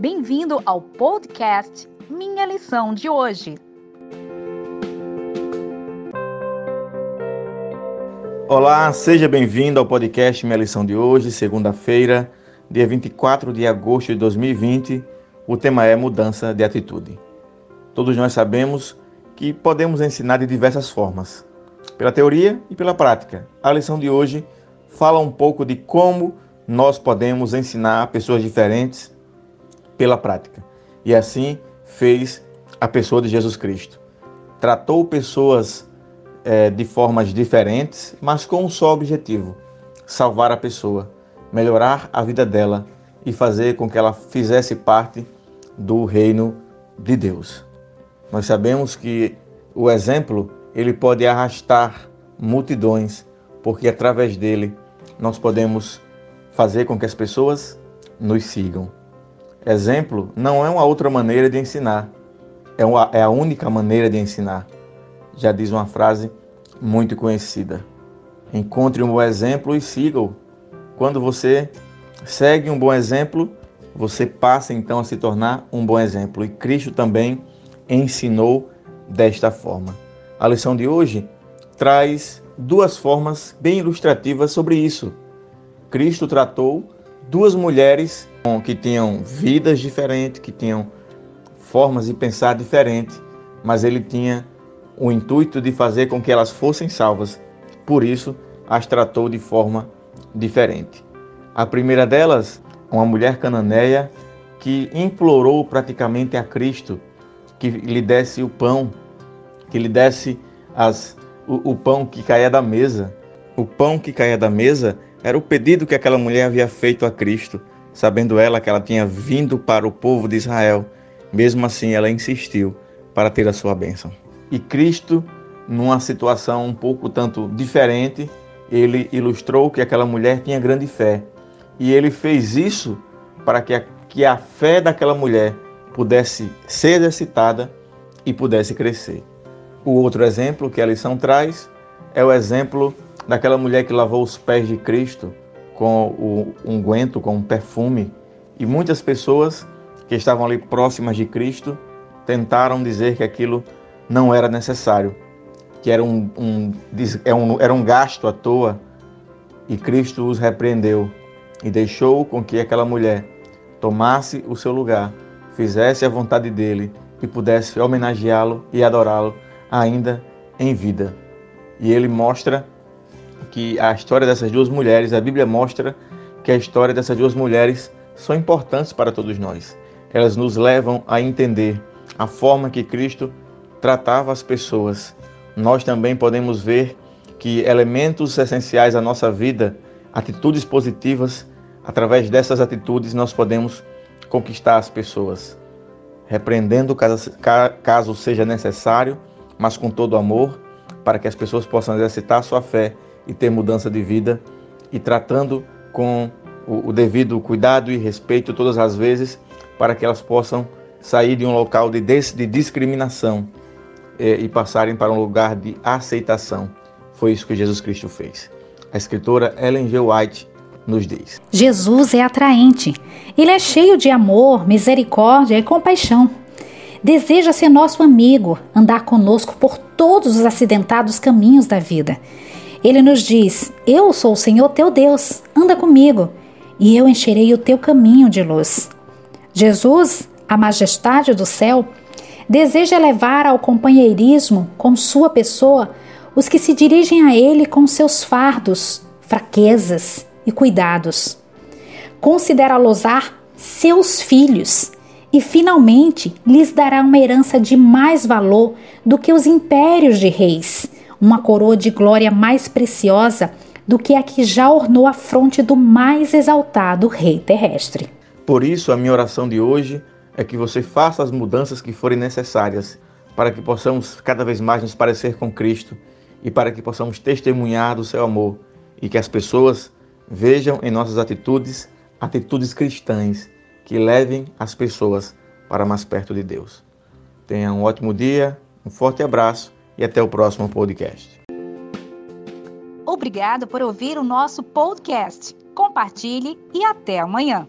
Bem-vindo ao podcast Minha Lição de Hoje. Olá, seja bem-vindo ao podcast Minha Lição de Hoje, segunda-feira, dia 24 de agosto de 2020. O tema é mudança de atitude. Todos nós sabemos que podemos ensinar de diversas formas, pela teoria e pela prática. A lição de hoje fala um pouco de como nós podemos ensinar pessoas diferentes pela prática. E assim fez a pessoa de Jesus Cristo. Tratou pessoas é, de formas diferentes, mas com um só objetivo: salvar a pessoa, melhorar a vida dela e fazer com que ela fizesse parte do reino de Deus. Nós sabemos que o exemplo ele pode arrastar multidões, porque através dele nós podemos fazer com que as pessoas nos sigam. Exemplo não é uma outra maneira de ensinar, é, uma, é a única maneira de ensinar. Já diz uma frase muito conhecida. Encontre um bom exemplo e siga-o. Quando você segue um bom exemplo, você passa então a se tornar um bom exemplo. E Cristo também ensinou desta forma. A lição de hoje traz duas formas bem ilustrativas sobre isso. Cristo tratou duas mulheres que tinham vidas diferentes, que tinham formas de pensar diferentes, mas ele tinha o intuito de fazer com que elas fossem salvas. Por isso, as tratou de forma diferente. A primeira delas, uma mulher cananeia que implorou praticamente a Cristo que lhe desse o pão, que lhe desse as, o, o pão que caía da mesa. O pão que caía da mesa era o pedido que aquela mulher havia feito a Cristo, sabendo ela que ela tinha vindo para o povo de Israel. Mesmo assim, ela insistiu para ter a sua bênção. E Cristo, numa situação um pouco tanto diferente, ele ilustrou que aquela mulher tinha grande fé. E ele fez isso para que a, que a fé daquela mulher pudesse ser exercitada e pudesse crescer. O outro exemplo que a lição traz é o exemplo daquela mulher que lavou os pés de Cristo com o unguento, com um perfume. E muitas pessoas que estavam ali próximas de Cristo tentaram dizer que aquilo não era necessário, que era um, um, é era um gasto à toa. E Cristo os repreendeu e deixou com que aquela mulher tomasse o seu lugar, fizesse a vontade dele e pudesse homenageá-lo e adorá-lo ainda em vida. E ele mostra que a história dessas duas mulheres, a Bíblia mostra que a história dessas duas mulheres são importantes para todos nós. Elas nos levam a entender a forma que Cristo tratava as pessoas. Nós também podemos ver que elementos essenciais à nossa vida, atitudes positivas, através dessas atitudes nós podemos conquistar as pessoas, repreendendo caso, seja necessário, mas com todo amor, para que as pessoas possam exercitar sua fé e ter mudança de vida, e tratando com o, devido cuidado e respeito todas as vezes, para que elas possam sair de um local de, de discriminação eh, e passarem para um lugar de aceitação. Foi isso que Jesus Cristo fez. A escritora Ellen G. White nos diz: Jesus é atraente. Ele é cheio de amor, misericórdia e compaixão. Deseja ser nosso amigo, andar conosco por todos os acidentados caminhos da vida. Ele nos diz: Eu sou o Senhor teu Deus, anda comigo, e eu encherei o teu caminho de luz. Jesus, a majestade do céu, deseja levar ao companheirismo com sua pessoa os que se dirigem a ele com seus fardos, fraquezas e cuidados. Considera-los-á seus filhos e finalmente lhes dará uma herança de mais valor do que os impérios de reis, uma coroa de glória mais preciosa do que a que já ornou a fronte do mais exaltado rei terrestre. Por isso, a minha oração de hoje é que você faça as mudanças que forem necessárias para que possamos cada vez mais nos parecer com Cristo e para que possamos testemunhar do seu amor e que as pessoas vejam em nossas atitudes atitudes cristãs que levem as pessoas para mais perto de Deus. Tenha um ótimo dia, um forte abraço e até o próximo podcast. Obrigado por ouvir o nosso podcast. Compartilhe e até amanhã.